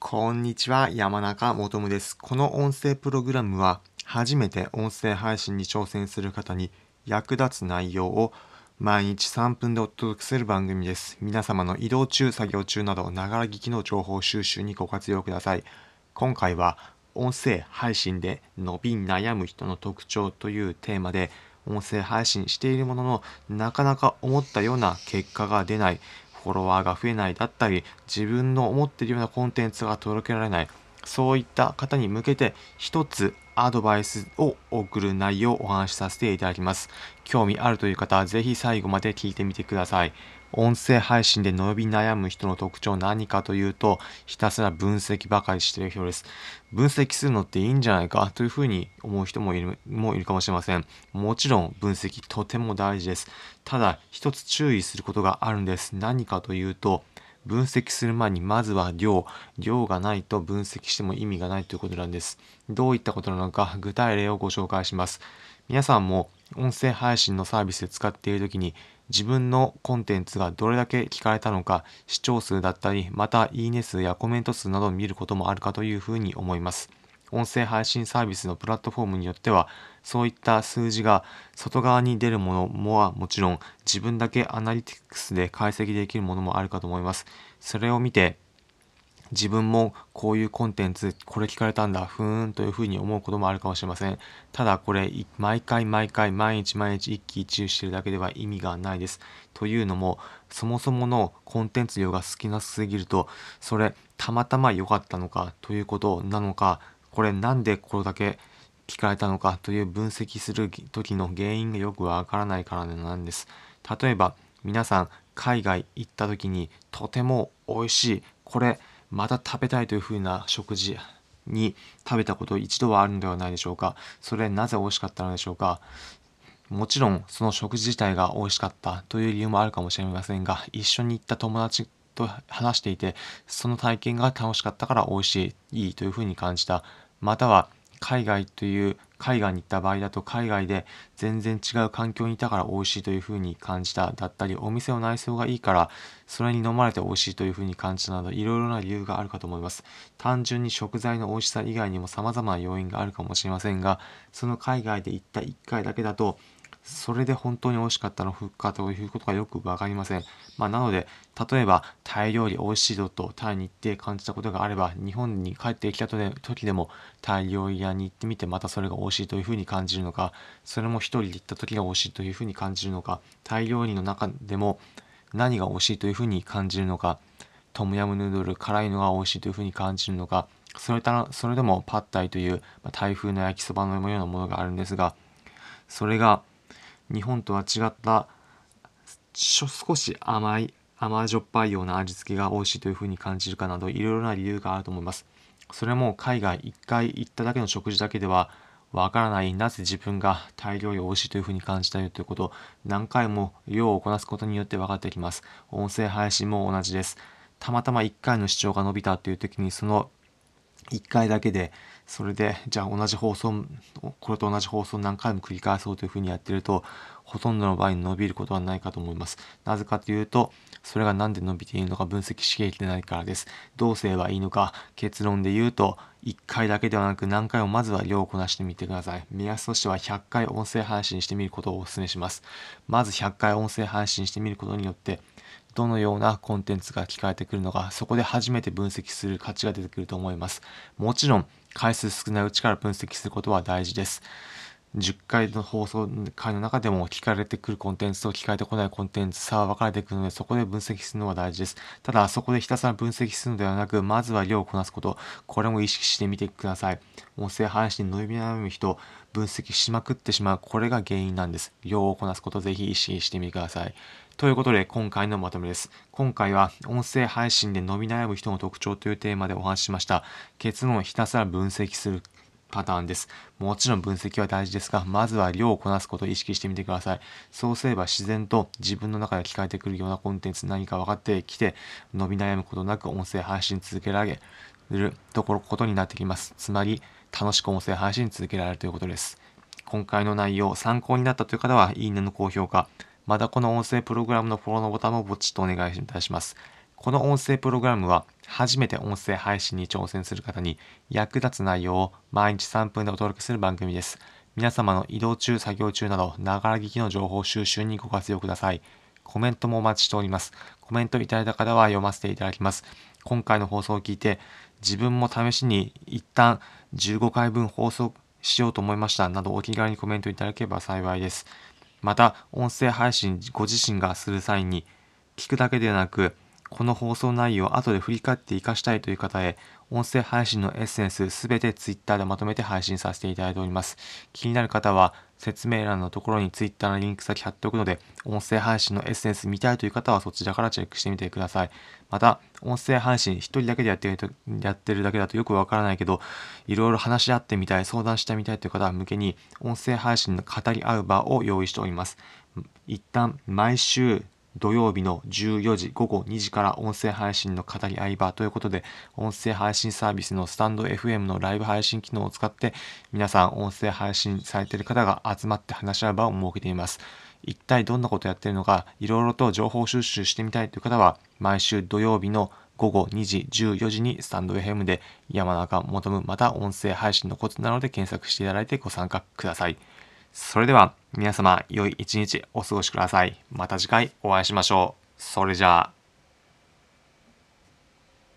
こんにちは、山中もとむです。この音声プログラムは、初めて音声配信に挑戦する方に役立つ内容を毎日3分でお届けする番組です。皆様の移動中、作業中など、ながら聞きの情報収集にご活用ください。今回は、音声配信で伸び悩む人の特徴というテーマで、音声配信しているものの、なかなか思ったような結果が出ない、フォロワーが増えないだったり、自分の思っているようなコンテンツが届けられない、そういった方に向けて一つアドバイスを送る内容をお話しさせていただきます。興味あるという方はぜひ最後まで聞いてみてください。音声配信で伸び悩む人の特徴何かというと、ひたすら分析ばかりしている人です。分析するのっていいんじゃないかというふうに思う人もいるもいるかもしれません。もちろん分析とても大事です。ただ一つ注意することがあるんです。何かというと、分析する前にまずは量、量がないと分析しても意味がないということなんです。どういったことなのか具体例をご紹介します。皆さんも音声配信のサービスで使っているときに自分のコンテンツがどれだけ聞かれたのか視聴数だったりまたいいね数やコメント数などを見ることもあるかというふうに思います。音声配信サービスのプラットフォームによってはそういった数字が外側に出るものもはもちろん自分だけアナリティクスで解析できるものもあるかと思います。それを見て自分もこういうコンテンツ、これ聞かれたんだ、ふーんというふうに思うこともあるかもしれません。ただこれ、毎回毎回、毎日毎日一喜一憂してるだけでは意味がないです。というのも、そもそものコンテンツ量が少なすぎると、それ、たまたま良かったのかということなのか、これなんでこれだけ聞かれたのかという分析する時の原因がよくわからないからなんです。例えば、皆さん、海外行った時にとても美味しい、これ、また食べたいというふうな食事に食べたこと一度はあるのではないでしょうか。それなぜ美味しかったのでしょうか。もちろんその食事自体が美味しかったという理由もあるかもしれませんが、一緒に行った友達と話していて、その体験が楽しかったから美味しい、いいというふうに感じた。または海外という海外に行った場合だと海外で全然違う環境にいたから美味しいというふうに感じた。だったりお店の内装がいいからそれに飲まれて美味しいというふうに感じたなどいろいろな理由があるかと思います。単純に食材の美味しさ以外にも様々な要因があるかもしれませんがその海外で行った1回だけだとそれで本当に美味しかったのかということがよくわかりません。まあ、なので、例えばタイ料理美味しいぞとタイに行って感じたことがあれば、日本に帰ってきた時でもタイ料理屋に行ってみてまたそれが美味しいというふうに感じるのか、それも一人で行った時が美味しいというふうに感じるのか、タイ料理の中でも何が美味しいというふうに感じるのか、トムヤムヌードル辛いのが美味しいというふうに感じるのか、それたそれでもパッタイという、まあ、台風の焼きそばのようなものがあるんですが、それが日本とは違った少し甘い甘じょっぱいような味付けが美味しいというふうに感じるかなどいろいろな理由があると思います。それも海外1回行っただけの食事だけではわからないなぜ自分が大量に美味しいというふうに感じたいということ何回も量をこなすことによって分かってきます。音声配信も同じです。たまたま1回の視聴が伸びたという時にその1回だけでそれでじゃあ同じ放送これと同じ放送を何回も繰り返そうというふうにやってるとほとんどの場合に伸びることはないかと思います。なぜかというとそれが何で伸びているのか分析しきれてないからです。どうすればいいのか結論で言うと1回だけではなく何回もまずは量をこなしてみてください。目安としては100回音声配信してみることをお勧めします。まず100回音声配信してみることによってどのようなコンテンツが聞かれてくるのか、そこで初めて分析する価値が出てくると思います。もちろん、回数少ないうちから分析することは大事です。10回の放送回の中でも聞かれてくるコンテンツと聞かれてこないコンテンツ差は分かれてくるのでそこで分析するのは大事です。ただそこでひたすら分析するのではなくまずは量をこなすことこれも意識してみてください。音声配信に伸び悩む人分析しまくってしまうこれが原因なんです。量をこなすことぜひ意識してみてください。ということで今回のまとめです。今回は音声配信で伸び悩む人の特徴というテーマでお話ししました。結論をひたすら分析するパターンです。もちろん分析は大事ですが、まずは量をこなすことを意識してみてください。そうすれば自然と自分の中で聞かれてくるようなコンテンツ何か分かってきて、伸び悩むことなく音声配信続けられるところことになってきます。つまり、楽しく音声配信続けられるということです。今回の内容、参考になったという方は、いいねの高評価、まだこの音声プログラムのフォローのボタンもポチッとお願いいたします。この音声プログラムは初めて音声配信に挑戦する方に役立つ内容を毎日3分でお届けする番組です。皆様の移動中、作業中など、ながら聞きの情報収集にご活用ください。コメントもお待ちしております。コメントいただいた方は読ませていただきます。今回の放送を聞いて、自分も試しに一旦15回分放送しようと思いましたなどお気軽にコメントいただければ幸いです。また、音声配信ご自身がする際に、聞くだけでなく、この放送内容を後で振り返って活かしたいという方へ、音声配信のエッセンスすべて Twitter でまとめて配信させていただいております。気になる方は、説明欄のところに Twitter のリンク先貼っておくので、音声配信のエッセンス見たいという方はそちらからチェックしてみてください。また、音声配信一人だけでやってるやってるだけだとよくわからないけど、いろいろ話し合ってみたい、相談してみたいという方向けに、音声配信の語り合う場を用意しております。一旦、毎週土曜日の14時午後2時から音声配信の語り合い場ということで、音声配信サービスのスタンド FM のライブ配信機能を使って、皆さん音声配信されている方が集まって話し合う場を設けています。一体どんなことをやっているのか、いろいろと情報収集してみたいという方は、毎週土曜日の午後2時、14時にスタンド FM で山中求むまた音声配信のコツなので検索していただいてご参加ください。それでは皆様良い一日お過ごしください。また次回お会いしましょう。それじゃあ。